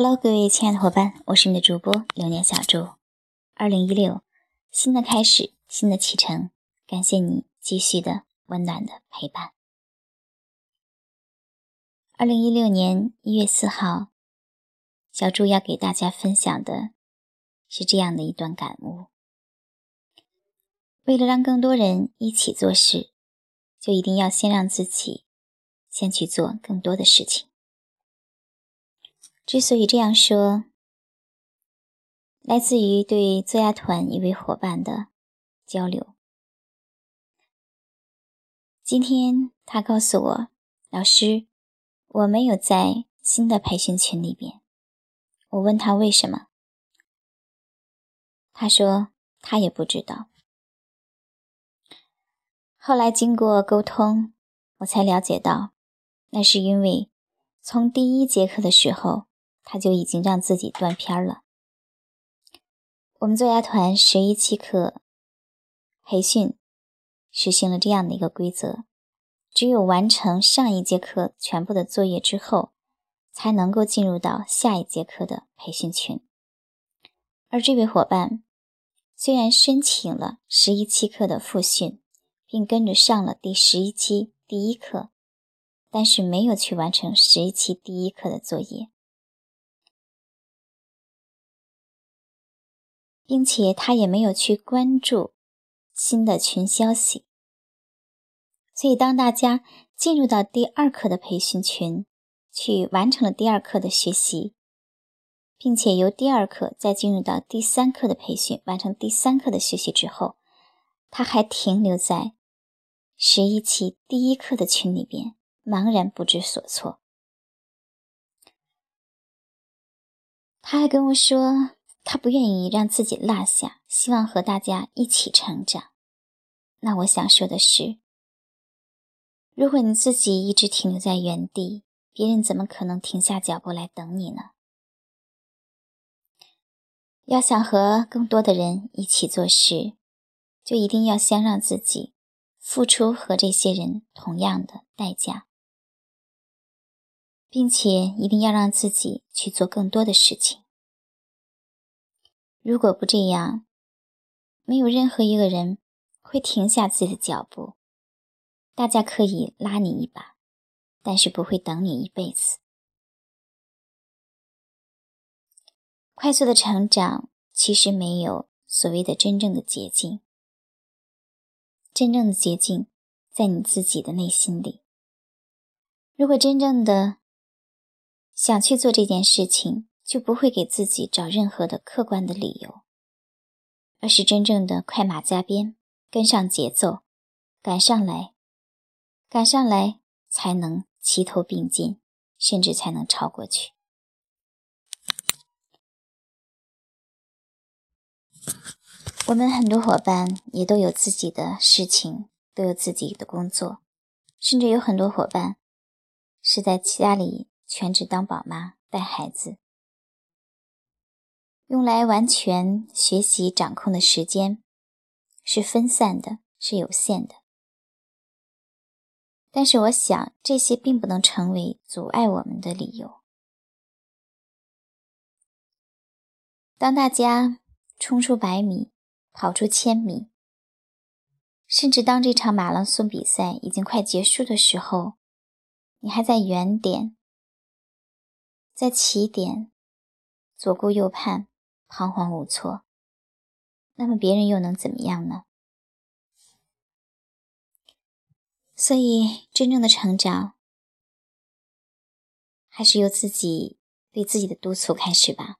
Hello，各位亲爱的伙伴，我是你的主播流年小猪。二零一六，新的开始，新的启程，感谢你继续的温暖的陪伴。二零一六年一月四号，小猪要给大家分享的是这样的一段感悟：为了让更多人一起做事，就一定要先让自己先去做更多的事情。之所以这样说，来自于对作家团一位伙伴的交流。今天他告诉我，老师，我没有在新的培训群里边。我问他为什么，他说他也不知道。后来经过沟通，我才了解到，那是因为从第一节课的时候。他就已经让自己断片了。我们作家团十一期课培训实行了这样的一个规则：只有完成上一节课全部的作业之后，才能够进入到下一节课的培训群。而这位伙伴虽然申请了十一期课的复训，并跟着上了第十一期第一课，但是没有去完成十一期第一课的作业。并且他也没有去关注新的群消息，所以当大家进入到第二课的培训群，去完成了第二课的学习，并且由第二课再进入到第三课的培训，完成第三课的学习之后，他还停留在十一期第一课的群里边，茫然不知所措。他还跟我说。他不愿意让自己落下，希望和大家一起成长。那我想说的是，如果你自己一直停留在原地，别人怎么可能停下脚步来等你呢？要想和更多的人一起做事，就一定要先让自己付出和这些人同样的代价，并且一定要让自己去做更多的事情。如果不这样，没有任何一个人会停下自己的脚步。大家可以拉你一把，但是不会等你一辈子。快速的成长其实没有所谓的真正的捷径，真正的捷径在你自己的内心里。如果真正的想去做这件事情，就不会给自己找任何的客观的理由，而是真正的快马加鞭，跟上节奏，赶上来，赶上来才能齐头并进，甚至才能超过去。我们很多伙伴也都有自己的事情，都有自己的工作，甚至有很多伙伴是在家里全职当宝妈带孩子。用来完全学习掌控的时间是分散的，是有限的。但是，我想这些并不能成为阻碍我们的理由。当大家冲出百米，跑出千米，甚至当这场马拉松比赛已经快结束的时候，你还在原点，在起点，左顾右盼。彷徨无措，那么别人又能怎么样呢？所以，真正的成长还是由自己对自己的督促开始吧。